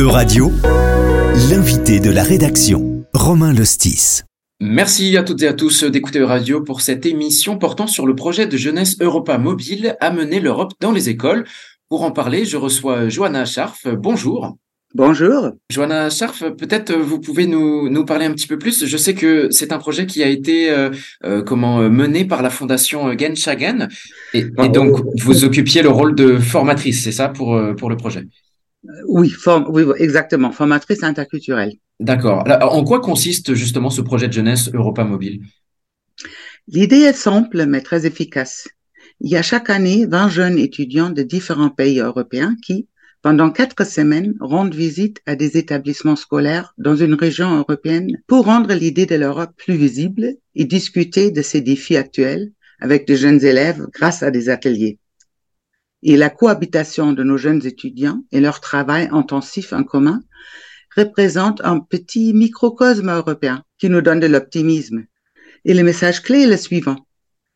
Euradio, l'invité de la rédaction, Romain Lostis. Merci à toutes et à tous d'écouter Euradio pour cette émission portant sur le projet de jeunesse Europa Mobile Amener l'Europe dans les écoles. Pour en parler, je reçois Johanna Scharf. Bonjour. Bonjour. Johanna Scharf, peut-être vous pouvez nous, nous parler un petit peu plus. Je sais que c'est un projet qui a été euh, euh, comment mené par la fondation Genshagen et, et donc vous occupiez le rôle de formatrice, c'est ça pour pour le projet? Oui, oui, exactement, formatrice interculturelle. D'accord. En quoi consiste justement ce projet de jeunesse Europa Mobile? L'idée est simple mais très efficace. Il y a chaque année 20 jeunes étudiants de différents pays européens qui, pendant quatre semaines, rendent visite à des établissements scolaires dans une région européenne pour rendre l'idée de l'Europe plus visible et discuter de ses défis actuels avec de jeunes élèves grâce à des ateliers. Et la cohabitation de nos jeunes étudiants et leur travail intensif en commun représente un petit microcosme européen qui nous donne de l'optimisme. Et le message clé est le suivant.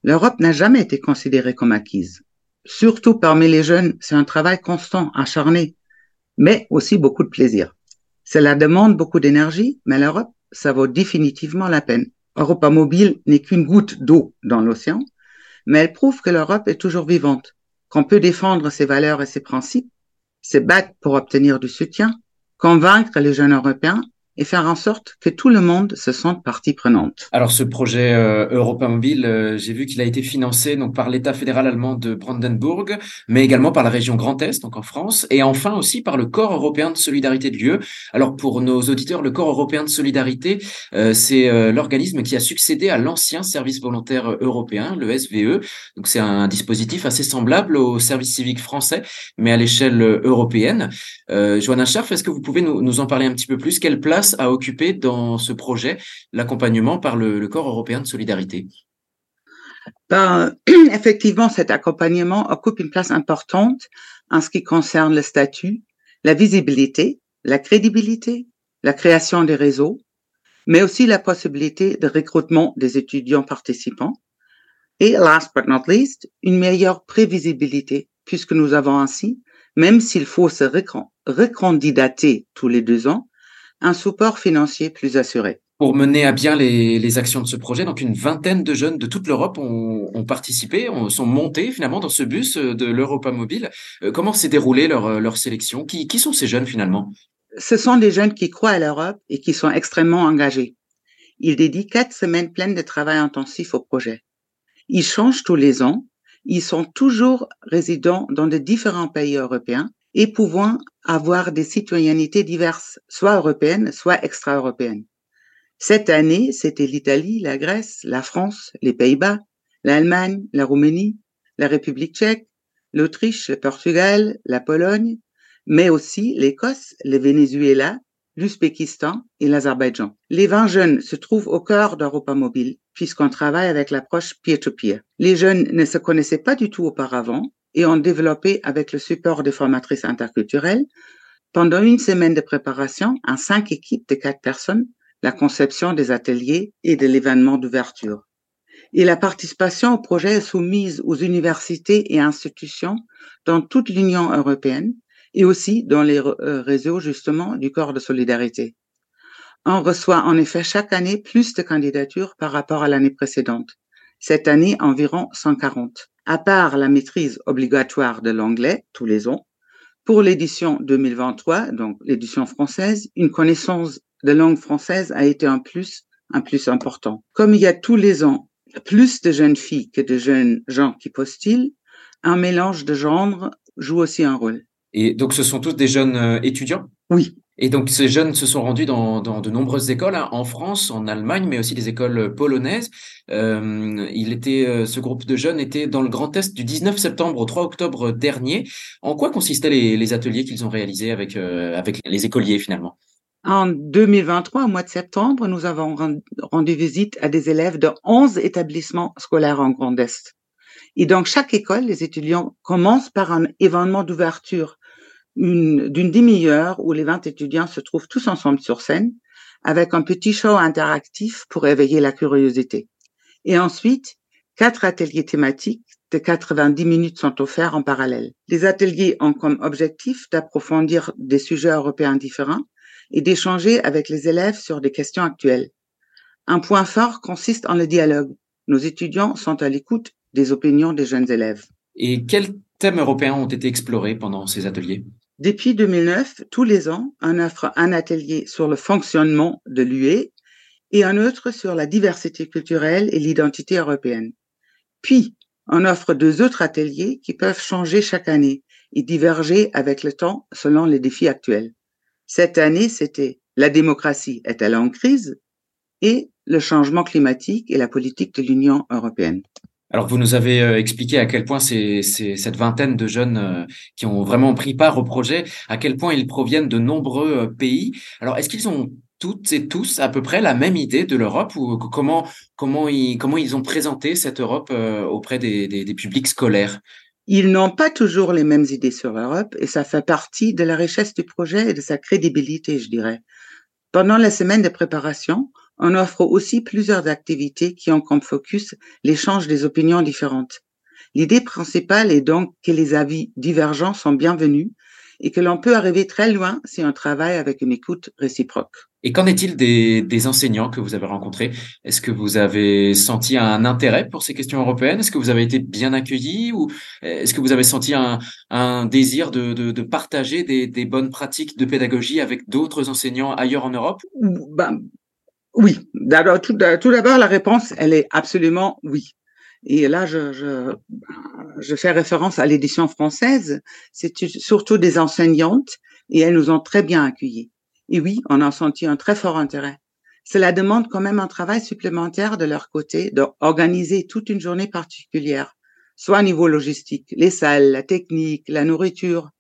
L'Europe n'a jamais été considérée comme acquise surtout parmi les jeunes, c'est un travail constant, acharné, mais aussi beaucoup de plaisir. Cela demande beaucoup d'énergie, mais l'Europe, ça vaut définitivement la peine. Europa Mobile n'est qu'une goutte d'eau dans l'océan, mais elle prouve que l'Europe est toujours vivante, qu'on peut défendre ses valeurs et ses principes, se battre pour obtenir du soutien, convaincre les jeunes Européens et faire en sorte que tout le monde se sente partie prenante. Alors ce projet euh, Europa Mobile, euh, j'ai vu qu'il a été financé donc par l'État fédéral allemand de Brandenburg, mais également par la région Grand Est, donc en France, et enfin aussi par le Corps européen de solidarité de l'UE. Alors pour nos auditeurs, le Corps européen de solidarité, euh, c'est euh, l'organisme qui a succédé à l'ancien service volontaire européen, le SVE. Donc c'est un dispositif assez semblable au service civique français, mais à l'échelle européenne. Joanna Scharf, est-ce que vous pouvez nous, nous en parler un petit peu plus? Quelle place à occuper dans ce projet, l'accompagnement par le, corps européen de solidarité ben, Effectivement, cet accompagnement occupe une place importante en ce qui concerne le statut, la visibilité, la crédibilité, la création des réseaux, mais aussi la possibilité de recrutement des étudiants participants. Et last but not least, une meilleure prévisibilité, puisque nous avons ainsi, même s'il faut se recandidater tous les deux ans, un support financier plus assuré. Pour mener à bien les, actions de ce projet, donc une vingtaine de jeunes de toute l'Europe ont, participé, ont, sont montés finalement dans ce bus euh, de l'Europa Mobile. Euh, comment s'est déroulée leur, euh, leur sélection? Qui, qui sont ces jeunes finalement? Ce sont des jeunes qui croient à l'Europe et qui sont extrêmement engagés. Ils dédient quatre semaines pleines de travail intensif au projet. Ils changent tous les ans. Ils sont toujours résidents dans de différents pays européens et pouvant avoir des citoyennetés diverses, soit européennes, soit extra-européennes. Cette année, c'était l'Italie, la Grèce, la France, les Pays-Bas, l'Allemagne, la Roumanie, la République tchèque, l'Autriche, le Portugal, la Pologne, mais aussi l'Écosse, le Venezuela, l'Ouzbékistan et l'Azerbaïdjan. Les 20 jeunes se trouvent au cœur d'Europa Mobile, puisqu'on travaille avec l'approche peer-to-peer. Les jeunes ne se connaissaient pas du tout auparavant, et ont développé avec le support des formatrices interculturelles, pendant une semaine de préparation, en cinq équipes de quatre personnes, la conception des ateliers et de l'événement d'ouverture. Et la participation au projet est soumise aux universités et institutions dans toute l'Union européenne et aussi dans les euh, réseaux justement du corps de solidarité. On reçoit en effet chaque année plus de candidatures par rapport à l'année précédente. Cette année, environ 140 à part la maîtrise obligatoire de l'anglais tous les ans, pour l'édition 2023, donc l'édition française, une connaissance de langue française a été un plus, un plus important. Comme il y a tous les ans plus de jeunes filles que de jeunes gens qui postulent, un mélange de genres joue aussi un rôle. Et donc, ce sont tous des jeunes euh, étudiants? Oui, et donc, ces jeunes se sont rendus dans, de nombreuses écoles, hein, en France, en Allemagne, mais aussi des écoles polonaises. Euh, il était, euh, ce groupe de jeunes était dans le Grand Est du 19 septembre au 3 octobre dernier. En quoi consistaient les, ateliers qu'ils ont réalisés avec, euh, avec les écoliers finalement? En 2023, au mois de septembre, nous avons rendu visite à des élèves de 11 établissements scolaires en Grand Est. Et donc, chaque école, les étudiants commencent par un événement d'ouverture d'une demi-heure où les 20 étudiants se trouvent tous ensemble sur scène avec un petit show interactif pour éveiller la curiosité. Et ensuite, quatre ateliers thématiques de 90 minutes sont offerts en parallèle. Les ateliers ont comme objectif d'approfondir des sujets européens différents et d'échanger avec les élèves sur des questions actuelles. Un point fort consiste en le dialogue. Nos étudiants sont à l'écoute des opinions des jeunes élèves. Et quels thèmes européens ont été explorés pendant ces ateliers? Depuis 2009, tous les ans, on offre un atelier sur le fonctionnement de l'UE et un autre sur la diversité culturelle et l'identité européenne. Puis, on offre deux autres ateliers qui peuvent changer chaque année et diverger avec le temps selon les défis actuels. Cette année, c'était la démocratie est-elle en crise et le changement climatique et la politique de l'Union européenne. Alors, vous nous avez euh, expliqué à quel point c'est cette vingtaine de jeunes euh, qui ont vraiment pris part au projet, à quel point ils proviennent de nombreux euh, pays. Alors, est-ce qu'ils ont toutes et tous à peu près la même idée de l'Europe ou comment, comment, ils, comment ils ont présenté cette Europe auprès des, des, des publics scolaires? Ils n'ont pas toujours les mêmes idées sur l'Europe et ça fait partie de la richesse du projet et de sa crédibilité, je dirais. Pendant la semaine de préparation, on offre aussi plusieurs activités qui ont comme focus l'échange des opinions différentes. L'idée principale est donc que les avis divergents sont bienvenus et que l'on peut arriver très loin si on travaille avec une écoute réciproque. Et qu'en est-il des, des, enseignants que vous avez rencontrés? Est-ce que vous avez senti un intérêt pour ces questions européennes? Est-ce que vous avez été bien accueillis ou est-ce que vous avez senti un, un désir de, de, de partager des, des, bonnes pratiques de pédagogie avec d'autres enseignants ailleurs en Europe? Ben, Oui. D'abord, tout, d'abord, la réponse, elle est absolument oui. Et là, je fais référence à l'édition française. C'est surtout des enseignantes et elles nous ont très bien accueillis. Et oui, on a senti un très fort intérêt. Cela demande quand même un travail supplémentaire de leur côté d'organiser toute une journée particulière, soit au niveau logistique, les salles, la technique, la nourriture,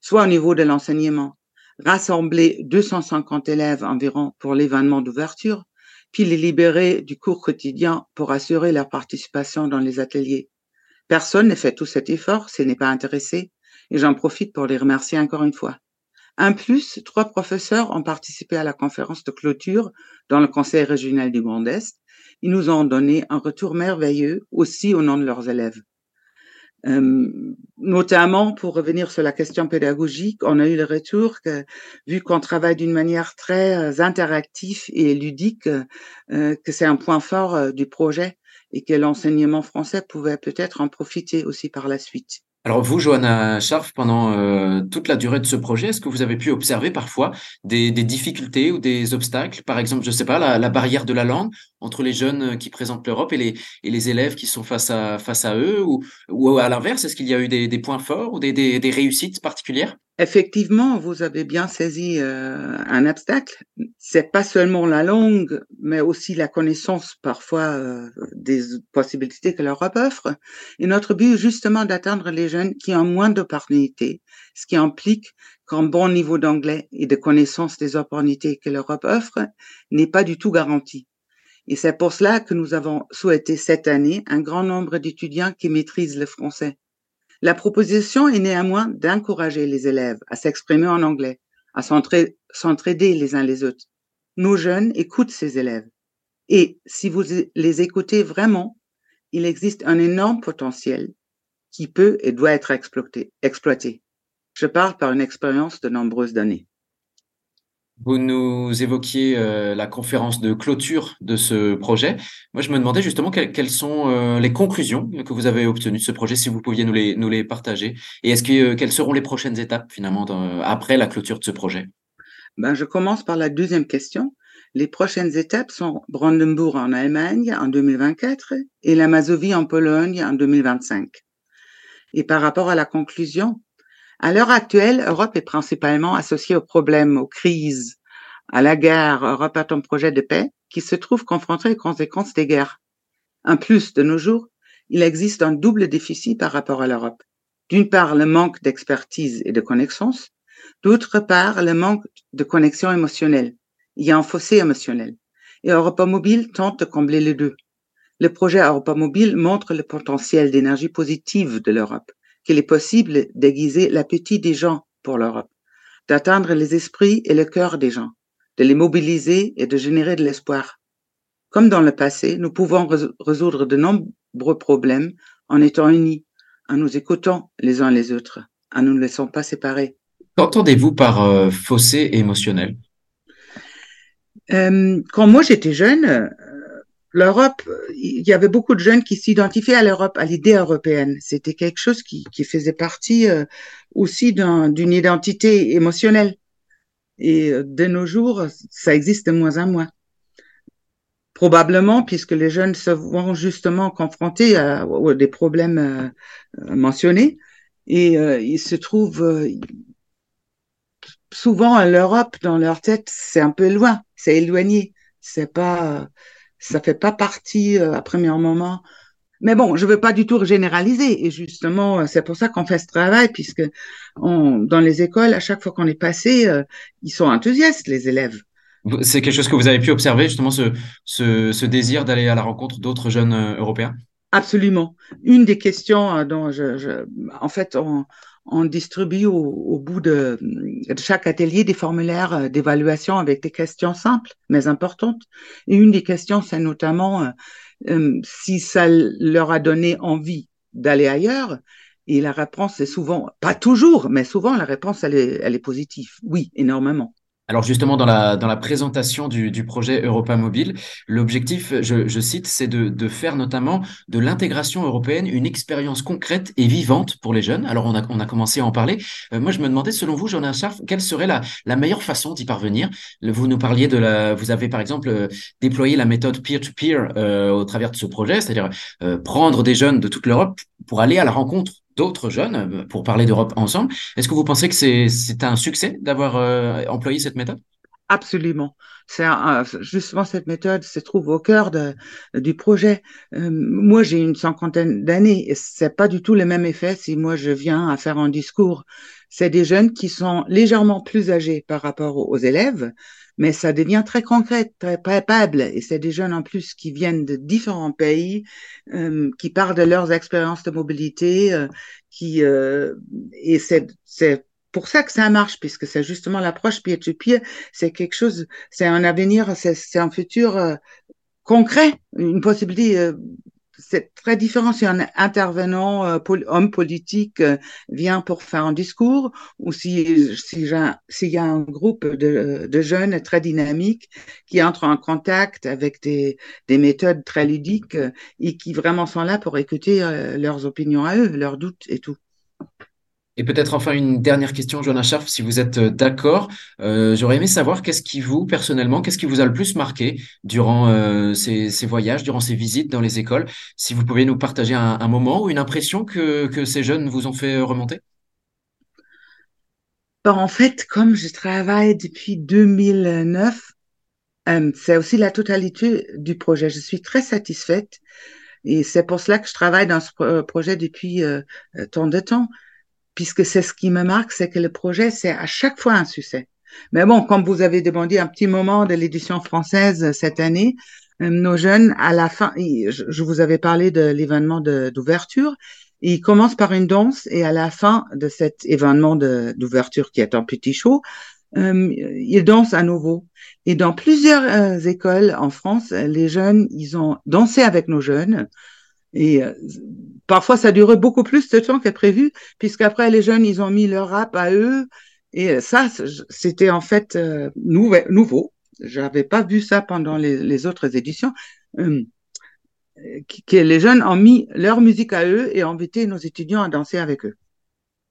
soit au niveau de l'enseignement. Rassembler 250 élèves environ pour l'événement d'ouverture, puis les libérer du cours quotidien pour assurer leur participation dans les ateliers. Personne ne fait tout cet effort s'il n'est pas intéressé, et j'en profite pour les remercier encore une fois. En plus, trois professeurs ont participé à la conférence de clôture dans le Conseil régional du Grand Est. Ils nous ont donné un retour merveilleux aussi au nom de leurs élèves. Euh, notamment pour revenir sur la question pédagogique, on a eu le retour que vu qu'on travaille d'une manière très euh, interactive et ludique, euh, que c'est un point fort du projet et que l'enseignement français pouvait peut-être en profiter aussi par la suite. Alors vous, Johanna Scharf, pendant toute la durée de ce projet, est-ce que vous avez pu observer parfois des, difficultés ou des obstacles? Par exemple, je ne sais pas, la, barrière de la langue entre les jeunes qui présentent l'Europe et les, et les élèves qui sont face à, face à eux Ou, ou à l'inverse, est-ce qu'il y a eu des, des points forts ou des, des, des réussites particulières? Effectivement, vous avez bien saisi euh, un obstacle. C'est pas seulement la langue, mais aussi la connaissance parfois euh, des possibilités que l'Europe offre. Et notre but est justement d'atteindre les jeunes qui ont moins d'opportunités, ce qui implique qu'un bon niveau d'anglais et de connaissance des opportunités que l'Europe offre n'est pas du tout garanti. Et c'est pour cela que nous avons souhaité cette année un grand nombre d'étudiants qui maîtrisent le français la proposition est néanmoins d'encourager les élèves à s'exprimer en anglais, à s'entraider les uns les autres. Nos jeunes écoutent ces élèves. Et si vous les écoutez vraiment, il existe un énorme potentiel qui peut et doit être exploité. Je parle par une expérience de nombreuses années. Vous nous évoquiez euh, la conférence de clôture de ce projet. Moi, je me demandais justement quelles, sont euh, les conclusions que vous avez obtenues de ce projet, si vous pouviez nous les, nous les partager. Et est-ce que euh, quelles seront les prochaines étapes finalement après la clôture de ce projet? Ben, Je commence par la deuxième question. Les prochaines étapes sont Brandenburg en Allemagne en 2024 et la Mazovie en Pologne en 2025. Et par rapport à la conclusion, à l'heure actuelle, Europe est principalement associée aux problèmes, aux crises, à la guerre. Europe a un projet de paix qui se trouve confronté aux conséquences des guerres. En plus, de nos jours, il existe un double déficit par rapport à l'Europe. D'une part, le manque d'expertise et de connaissances. D'autre part, le manque de connexion émotionnelle. Il y a un fossé émotionnel. Et Europa Mobile tente de combler les deux. Le projet Europa Mobile montre le potentiel d'énergie positive de l'Europe qu'il est possible d'aiguiser l'appétit des gens pour l'Europe, d'atteindre les esprits et le cœur des gens, de les mobiliser et de générer de l'espoir. Comme dans le passé, nous pouvons résoudre de nombreux problèmes en étant unis, en nous écoutant les uns les autres, en ne nous laissant pas séparer. Qu'entendez-vous par euh, fossé émotionnel? Euh, Quand moi j'étais jeune, l'Europe, il y avait beaucoup de jeunes qui s'identifiaient à l'Europe, à l'idée européenne. C'était quelque chose qui, faisait partie euh, aussi d'une identité émotionnelle. Et euh, de nos jours, ça existe de moins en moins. Probablement, puisque les jeunes se vont justement confrontés à, à des problèmes euh, mentionnés, et ils se trouvent souvent à l'Europe dans leur tête, c'est un peu loin, c'est éloigné, c'est pas ça fait pas partie euh, à premier moment. Mais bon, je veux pas du tout généraliser. Et justement, euh, c'est pour ça qu'on fait ce travail, puisque on, dans les écoles, à chaque fois qu'on est passé, euh, ils sont enthousiastes, les élèves. C'est quelque chose que vous avez pu observer, justement, ce, ce, ce désir d'aller à la rencontre d'autres jeunes européens? Absolument. Une des questions dont je, je en fait, on, on distribue au, au bout de, chaque atelier des formulaires euh, d'évaluation avec des questions simples mais importantes. Et une des questions, c'est notamment euh, euh, si ça leur a donné envie d'aller ailleurs. Et la réponse est souvent, pas toujours, mais souvent la réponse, elle est, elle est positive. Oui, énormément. Alors justement, dans la, présentation du, projet Europa Mobile, l'objectif, je, cite, c'est de, faire notamment de l'intégration européenne une expérience concrète et vivante pour les jeunes. Alors on a, commencé à en parler. Euh, moi, je me demandais, selon vous, Jonas Scharf, quelle serait la, meilleure façon d'y parvenir? Vous nous parliez de la... Vous avez par exemple euh, déployé la méthode peer-to-peer -peer, euh, au travers de ce projet, c'est-à-dire prendre des jeunes de toute l'Europe pour aller à la rencontre d'autres jeunes euh, pour parler d'Europe ensemble. Est-ce que vous pensez que c'est un succès d'avoir euh, employé cette méthode? Absolument. C'est justement cette méthode se trouve au cœur du projet. Euh, moi, j'ai une cinquantaine d'années et c'est pas du tout le même effet si moi je viens à faire un discours. C'est des jeunes qui sont légèrement plus âgés par rapport aux élèves, mais ça devient très concret, très palpable. Et c'est des jeunes en plus qui viennent de différents pays, euh, qui parlent de leurs expériences de mobilité, euh, qui euh, et c'est c'est pour ça que ça marche, puisque c'est justement l'approche peer-to-peer, c'est quelque chose, c'est un avenir, c'est un futur euh, concret, une possibilité euh, c'est très différent si un intervenant, euh, homme politique, euh, vient pour faire un discours ou si s'il si y a un groupe de, jeunes très dynamiques qui entrent en contact avec des, des méthodes très ludiques euh, et qui vraiment sont là pour écouter leurs opinions à eux, leurs doutes et tout. Et peut-être enfin une dernière question, Jonas Scharf, si vous êtes euh, d'accord. Euh, J'aurais aimé savoir qu'est-ce qui vous, personnellement, qu'est-ce qui vous a le plus marqué durant euh, ces, voyages, durant ces visites dans les écoles? Si vous pouvez nous partager un, moment ou une impression que, ces jeunes vous ont fait remonter? Bon, en fait, comme je travaille depuis 2009, euh, c'est aussi la totalité du projet. Je suis très satisfaite et c'est pour cela que je travaille dans ce projet depuis tant de temps puisque c'est ce qui me marque, c'est que le projet, c'est à chaque fois un succès. Mais bon, comme vous avez demandé un petit moment de l'édition française cette année, euh, nos jeunes, à la fin, je vous avais parlé de l'événement d'ouverture, ils commencent par une danse et à la fin de cet événement d'ouverture qui est un petit show, euh, ils dansent à nouveau. Et dans plusieurs euh, écoles en France, les jeunes, ils ont dansé avec nos jeunes. Et euh, parfois, ça durait beaucoup plus de temps que prévu, puisqu'après, les jeunes, ils ont mis leur rap à eux. Et ça, c'était en fait euh, nouveau. nouveau. J'avais pas vu ça pendant les, autres éditions. Euh, que les jeunes ont mis leur musique à eux et invité nos étudiants à danser avec eux.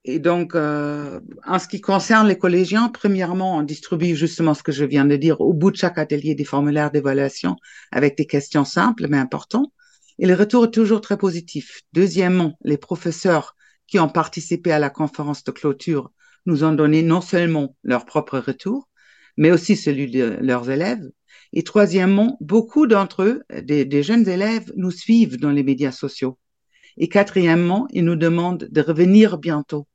Et donc, euh, en ce qui concerne les collégiens, premièrement, on distribue justement ce que je viens de dire au bout de chaque atelier des formulaires d'évaluation avec des questions simples mais importantes. Et le retour est toujours très positif. Deuxièmement, les professeurs qui ont participé à la conférence de clôture nous ont donné non seulement leur propre retour, mais aussi celui de leurs élèves. Et troisièmement, beaucoup d'entre eux, des, des, jeunes élèves, nous suivent dans les médias sociaux. Et quatrièmement, ils nous demandent de revenir bientôt.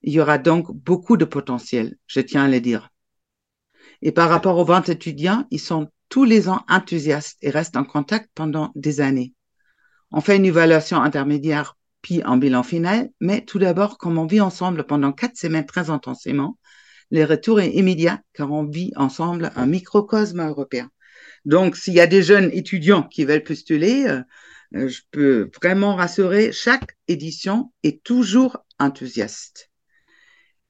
Il y aura donc beaucoup de potentiel, je tiens à le dire. Et par rapport aux 20 étudiants, ils sont tous les ans enthousiastes et restent en contact pendant des années. On fait une évaluation intermédiaire puis un bilan final, mais tout d'abord, comme on vit ensemble pendant quatre semaines très intensément, le retour est immédiat car on vit ensemble un microcosme européen. Donc, s'il y a des jeunes étudiants qui veulent postuler, euh, je peux vraiment rassurer, chaque édition est toujours enthousiaste.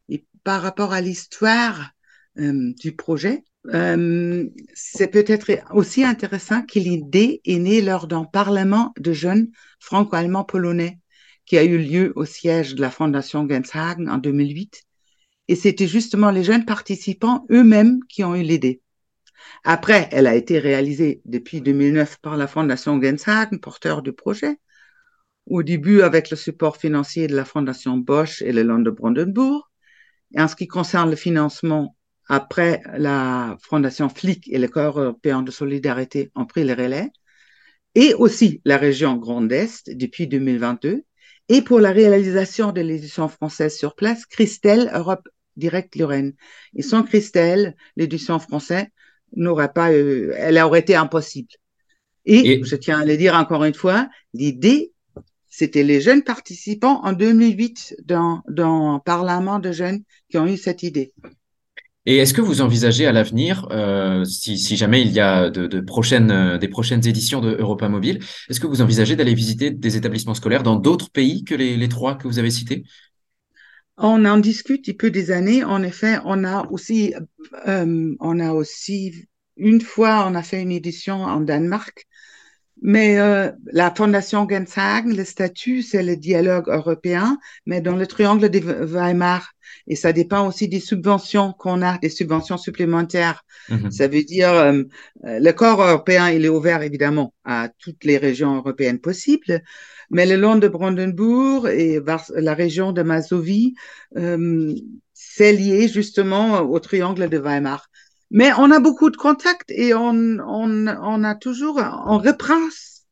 Et par rapport à l'histoire euh, du projet, euh, c'est peut-être aussi intéressant que l'idée est née lors d'un parlement de jeunes franco-allemands polonais qui a eu lieu au siège de la Fondation Genshagen en 2008. Et c'était justement les jeunes participants eux-mêmes qui ont eu l'idée. Après, elle a été réalisée depuis 2009 par la Fondation Genshagen, porteur du projet. Au début, avec le support financier de la Fondation Bosch et le Land de Brandenburg. Et en ce qui concerne le financement, après, la Fondation FLIC et le Corps européen de solidarité ont pris le relais. Et aussi la région Grand Est depuis 2022. Et pour la réalisation de l'édition française sur place, Christelle Europe Direct Lorraine. Et sans Christelle, l'édition française n'aurait pas, euh, elle aurait été impossible. Et, je tiens à le dire encore une fois, l'idée, c'était les jeunes participants en 2008 dans, dans un parlement de jeunes qui ont eu cette idée. Et est-ce que vous envisagez à l'avenir, euh, si, si, jamais il y a de, de prochaines, euh, des prochaines éditions de Europa Mobile, est-ce que vous envisagez d'aller visiter des établissements scolaires dans d'autres pays que les, les trois que vous avez cités? On en discute depuis des années. En effet, on a aussi, euh, on a aussi une fois, on a fait une édition en Danemark. Mais euh, la Fondation Genshagen, le statut, c'est le dialogue européen, mais dans le triangle de Weimar. Et ça dépend aussi des subventions qu'on a, des subventions supplémentaires. Mhm. Ça veut dire, euh, le corps européen, il est ouvert évidemment à toutes les régions européennes possibles, mais le long de Brandenburg et la région de Mazovie, euh, c'est lié justement au triangle de Weimar. Mais on a beaucoup de contacts et on, on, a toujours, on reprend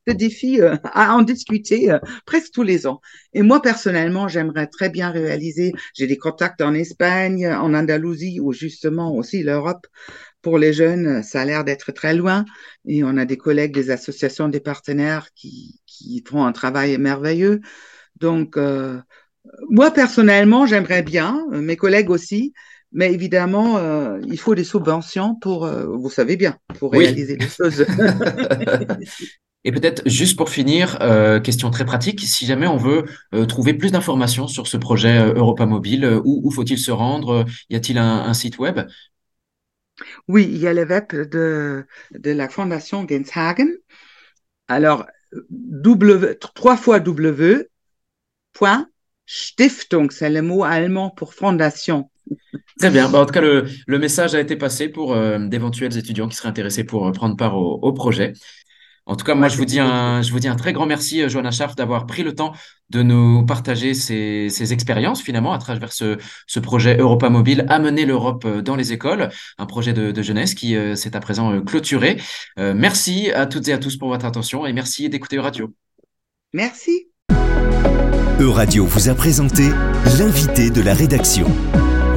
ce défi euh, à en discuter euh, presque tous les ans. Et moi, personnellement, j'aimerais très bien réaliser, j'ai des contacts en Espagne, en Andalousie, ou justement aussi l'Europe. Pour les jeunes, ça a l'air d'être très loin. Et on a des collègues des associations, des partenaires qui, qui font un travail merveilleux. Donc, euh, moi, personnellement, j'aimerais bien, mes collègues aussi, mais évidemment, euh, il faut des subventions pour, euh, vous savez bien, pour réaliser des choses. Et peut-être juste pour finir, euh, question très pratique, si jamais on veut trouver plus d'informations sur ce projet Europa Mobile, où, faut-il se rendre Y a-t-il un, site web? Oui, il y a le web de, de la Fondation Genshagen. Alors, w, trois fois W, point, Stiftung, c'est le mot allemand pour fondation. Très bien. Bah, en tout cas, le, le, message a été passé pour euh, d'éventuels étudiants qui seraient intéressés pour euh, prendre part au, au, projet. En tout cas, moi, je vous dis un, je vous dis un très grand merci, euh, Johanna Schaff, d'avoir pris le temps de nous partager ces, ces expériences, finalement, à travers ce, ce projet Europa Mobile, amener l'Europe dans les écoles, un projet de, de jeunesse qui s'est à présent clôturé. merci à toutes et à tous pour votre attention et merci d'écouter Euradio. Merci. Euradio vous a présenté l'invité de la rédaction.